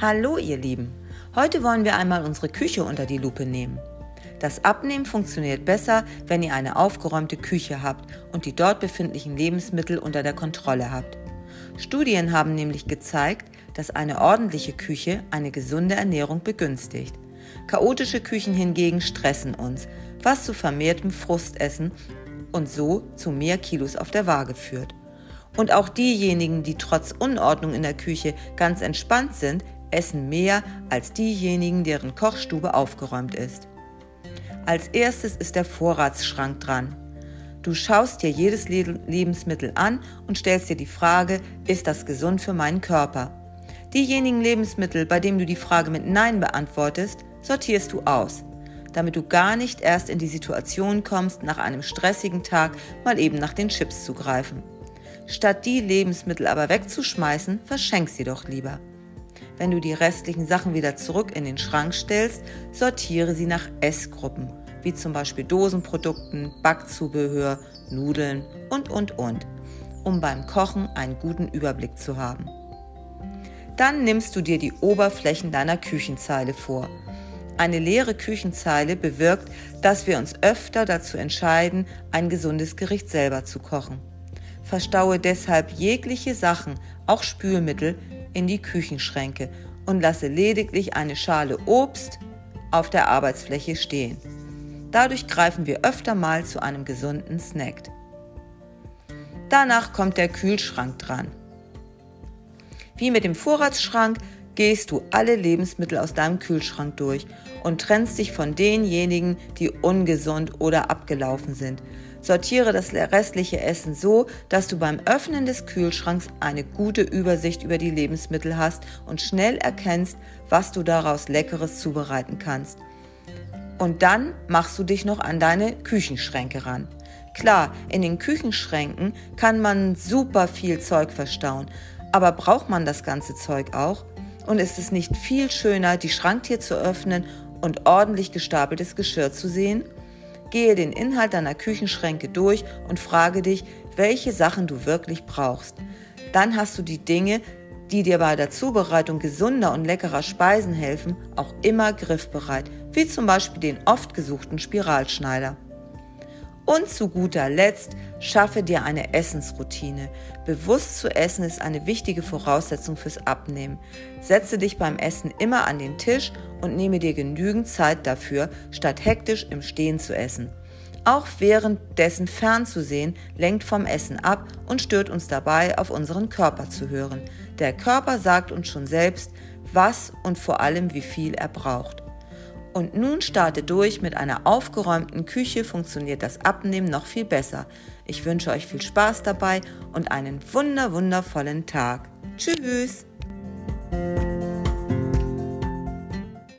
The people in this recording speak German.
Hallo ihr Lieben, heute wollen wir einmal unsere Küche unter die Lupe nehmen. Das Abnehmen funktioniert besser, wenn ihr eine aufgeräumte Küche habt und die dort befindlichen Lebensmittel unter der Kontrolle habt. Studien haben nämlich gezeigt, dass eine ordentliche Küche eine gesunde Ernährung begünstigt. Chaotische Küchen hingegen stressen uns, was zu vermehrtem Frustessen und so zu mehr Kilos auf der Waage führt. Und auch diejenigen, die trotz Unordnung in der Küche ganz entspannt sind, essen mehr als diejenigen, deren Kochstube aufgeräumt ist. Als erstes ist der Vorratsschrank dran. Du schaust dir jedes Lebensmittel an und stellst dir die Frage, ist das gesund für meinen Körper? Diejenigen Lebensmittel, bei denen du die Frage mit Nein beantwortest, sortierst du aus, damit du gar nicht erst in die Situation kommst, nach einem stressigen Tag mal eben nach den Chips zu greifen. Statt die Lebensmittel aber wegzuschmeißen, verschenk sie doch lieber. Wenn du die restlichen Sachen wieder zurück in den Schrank stellst, sortiere sie nach Essgruppen, wie zum Beispiel Dosenprodukten, Backzubehör, Nudeln und, und, und, um beim Kochen einen guten Überblick zu haben. Dann nimmst du dir die Oberflächen deiner Küchenzeile vor. Eine leere Küchenzeile bewirkt, dass wir uns öfter dazu entscheiden, ein gesundes Gericht selber zu kochen. Verstaue deshalb jegliche Sachen, auch Spülmittel, in die Küchenschränke und lasse lediglich eine Schale Obst auf der Arbeitsfläche stehen. Dadurch greifen wir öfter mal zu einem gesunden Snack. Danach kommt der Kühlschrank dran. Wie mit dem Vorratsschrank gehst du alle Lebensmittel aus deinem Kühlschrank durch und trennst dich von denjenigen, die ungesund oder abgelaufen sind. Sortiere das restliche Essen so, dass du beim Öffnen des Kühlschranks eine gute Übersicht über die Lebensmittel hast und schnell erkennst, was du daraus Leckeres zubereiten kannst. Und dann machst du dich noch an deine Küchenschränke ran. Klar, in den Küchenschränken kann man super viel Zeug verstauen, aber braucht man das ganze Zeug auch? Und ist es nicht viel schöner, die Schranktür zu öffnen und ordentlich gestapeltes Geschirr zu sehen? Gehe den Inhalt deiner Küchenschränke durch und frage dich, welche Sachen du wirklich brauchst. Dann hast du die Dinge, die dir bei der Zubereitung gesunder und leckerer Speisen helfen, auch immer griffbereit, wie zum Beispiel den oft gesuchten Spiralschneider. Und zu guter Letzt schaffe dir eine Essensroutine. Bewusst zu essen ist eine wichtige Voraussetzung fürs Abnehmen. Setze dich beim Essen immer an den Tisch und nehme dir genügend Zeit dafür, statt hektisch im Stehen zu essen. Auch währenddessen fernzusehen lenkt vom Essen ab und stört uns dabei, auf unseren Körper zu hören. Der Körper sagt uns schon selbst, was und vor allem wie viel er braucht. Und nun starte durch, mit einer aufgeräumten Küche funktioniert das Abnehmen noch viel besser. Ich wünsche euch viel Spaß dabei und einen wunder wundervollen Tag. Tschüss!